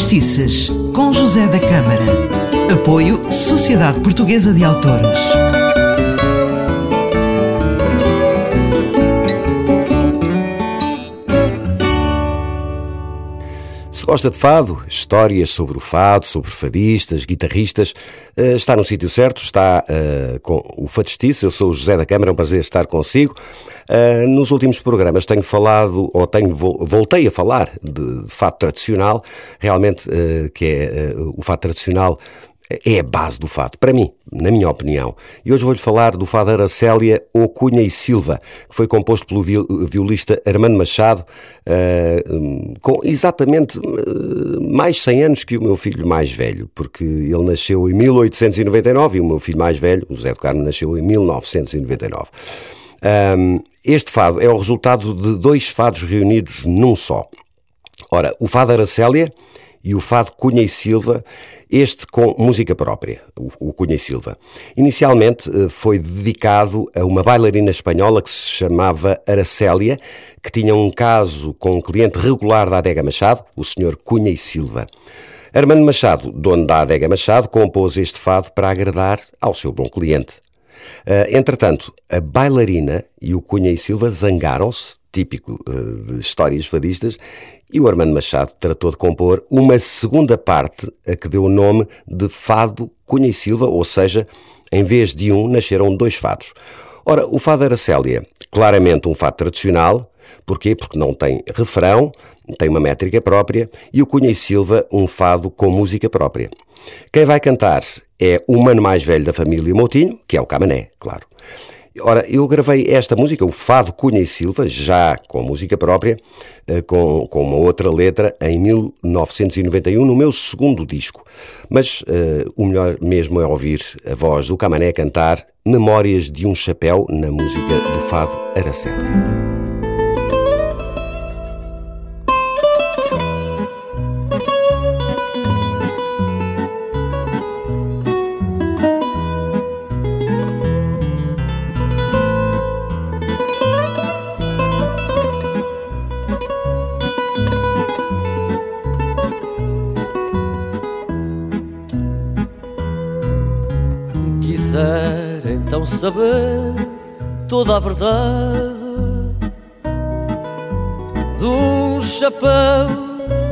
Fadistices, com José da Câmara. Apoio Sociedade Portuguesa de Autores. Se gosta de fado, histórias sobre o fado, sobre fadistas, guitarristas, eh, está no sítio certo, está uh, com o Fadistice. Eu sou o José da Câmara, é um prazer estar consigo. Uh, nos últimos programas tenho falado, ou tenho, voltei a falar de, de fado tradicional, realmente, uh, que é o fado tradicional é a base do fado, para mim, na minha opinião. E hoje vou-lhe falar do fado Aracélia ou Cunha e Silva, que foi composto pelo violista Armando Machado, uh, com exatamente uh, mais 100 anos que o meu filho mais velho, porque ele nasceu em 1899 e o meu filho mais velho, o José do Carmo, nasceu em 1999. Um, este fado é o resultado de dois fados reunidos num só. Ora, o fado Aracélia e o fado Cunha e Silva, este com música própria, o Cunha e Silva. Inicialmente eh, foi dedicado a uma bailarina espanhola que se chamava Aracélia, que tinha um caso com um cliente regular da Adega Machado, o Sr. Cunha e Silva. Armando Machado, dono da Adega Machado, compôs este fado para agradar ao seu bom cliente. Uh, entretanto, a bailarina e o Cunha e Silva zangaram-se, típico uh, de histórias fadistas, e o Armando Machado tratou de compor uma segunda parte a que deu o nome de Fado Cunha e Silva, ou seja, em vez de um, nasceram dois fados. Ora, o Fado Aracélia, claramente um fado tradicional, porquê? Porque não tem refrão, tem uma métrica própria, e o Cunha e Silva, um fado com música própria. Quem vai cantar é o mano mais velho da família Moutinho, que é o Camané, claro. Ora, eu gravei esta música, o Fado Cunha e Silva, já com música própria, eh, com, com uma outra letra, em 1991, no meu segundo disco. Mas uh, o melhor mesmo é ouvir a voz do Camané cantar Memórias de um Chapéu na música do Fado Araceli. então saber toda a verdade de um chapéu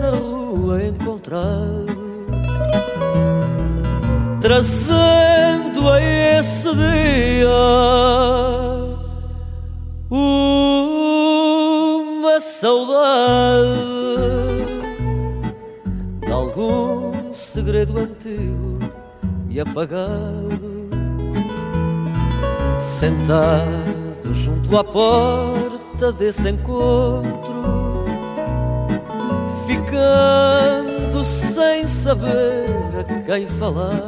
na rua encontrado, trazendo a esse dia uma saudade de algum segredo antigo apagado sentado junto à porta desse encontro, ficando sem saber a quem falar,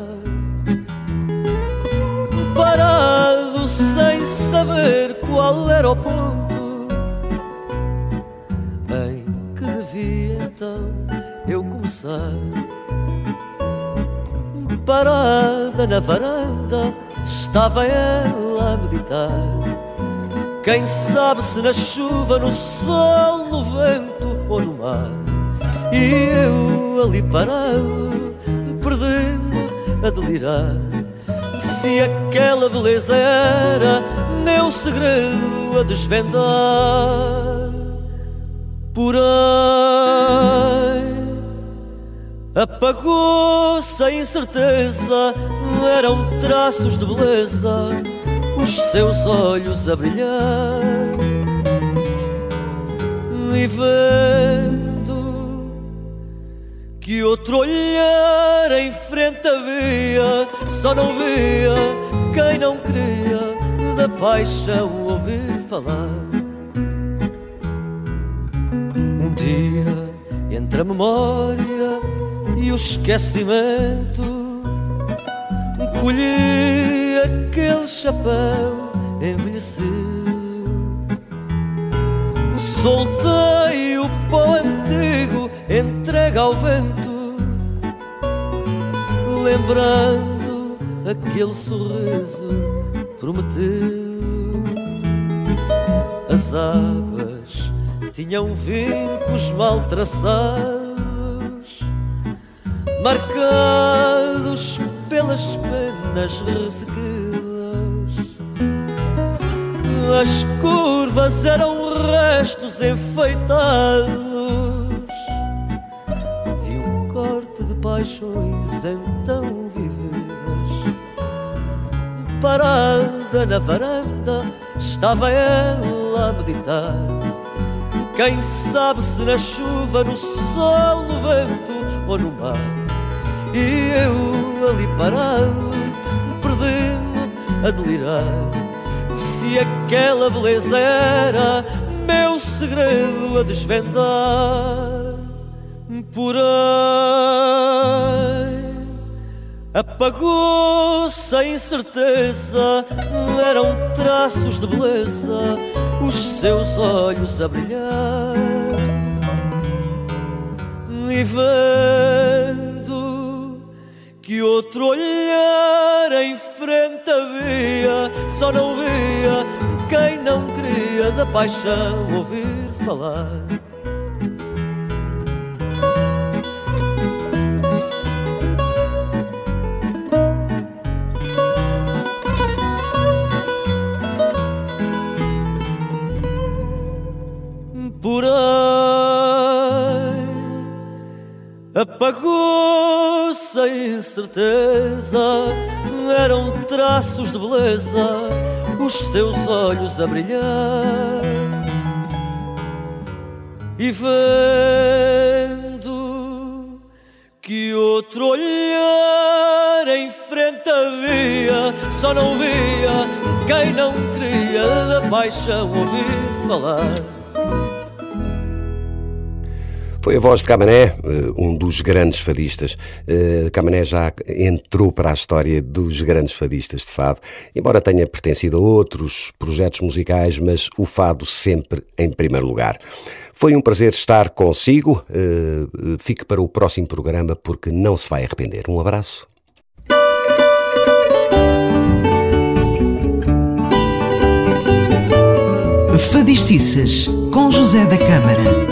parado sem saber qual era o ponto em que devia então eu começar. Parada na varanda estava ela a meditar. Quem sabe se na chuva, no sol, no vento ou no mar. E eu ali parado, perdendo a delirar. Se aquela beleza era meu segredo a desvendar. Porém, apagou-se a incerteza eram traços de beleza, os seus olhos a brilhar. E vendo que outro olhar em frente havia, só não via quem não queria da paixão ouvir falar. Um dia, entre a memória e o esquecimento. Colhi aquele chapéu envelhecido Soltei o pó antigo entregue ao vento. Lembrando aquele sorriso prometido As abas tinham vincos mal traçados marcados pelas penas ressequidas. As curvas eram restos enfeitados de um corte de paixões então vividas. Parada na varanda, estava ela a meditar. Quem sabe se na chuva, no sol, no vento ou no mar. E eu ali parado, perdi-me a delirar. Se aquela beleza era meu segredo a desvendar, por aí apagou-se a incerteza. Eram traços de beleza, os seus olhos a brilhar. E que outro olhar em frente havia, só não via quem não queria da paixão ouvir falar. Apagou-se incerteza, eram traços de beleza, os seus olhos a brilhar. E vendo que outro olhar em frente havia, só não via quem não queria da paixão ouvir falar. Foi a voz de Camané, eh, um dos grandes fadistas. Eh, Camané já entrou para a história dos grandes fadistas de fado, embora tenha pertencido a outros projetos musicais, mas o fado sempre em primeiro lugar. Foi um prazer estar consigo. Eh, fique para o próximo programa porque não se vai arrepender. Um abraço. Fadistices com José da Câmara.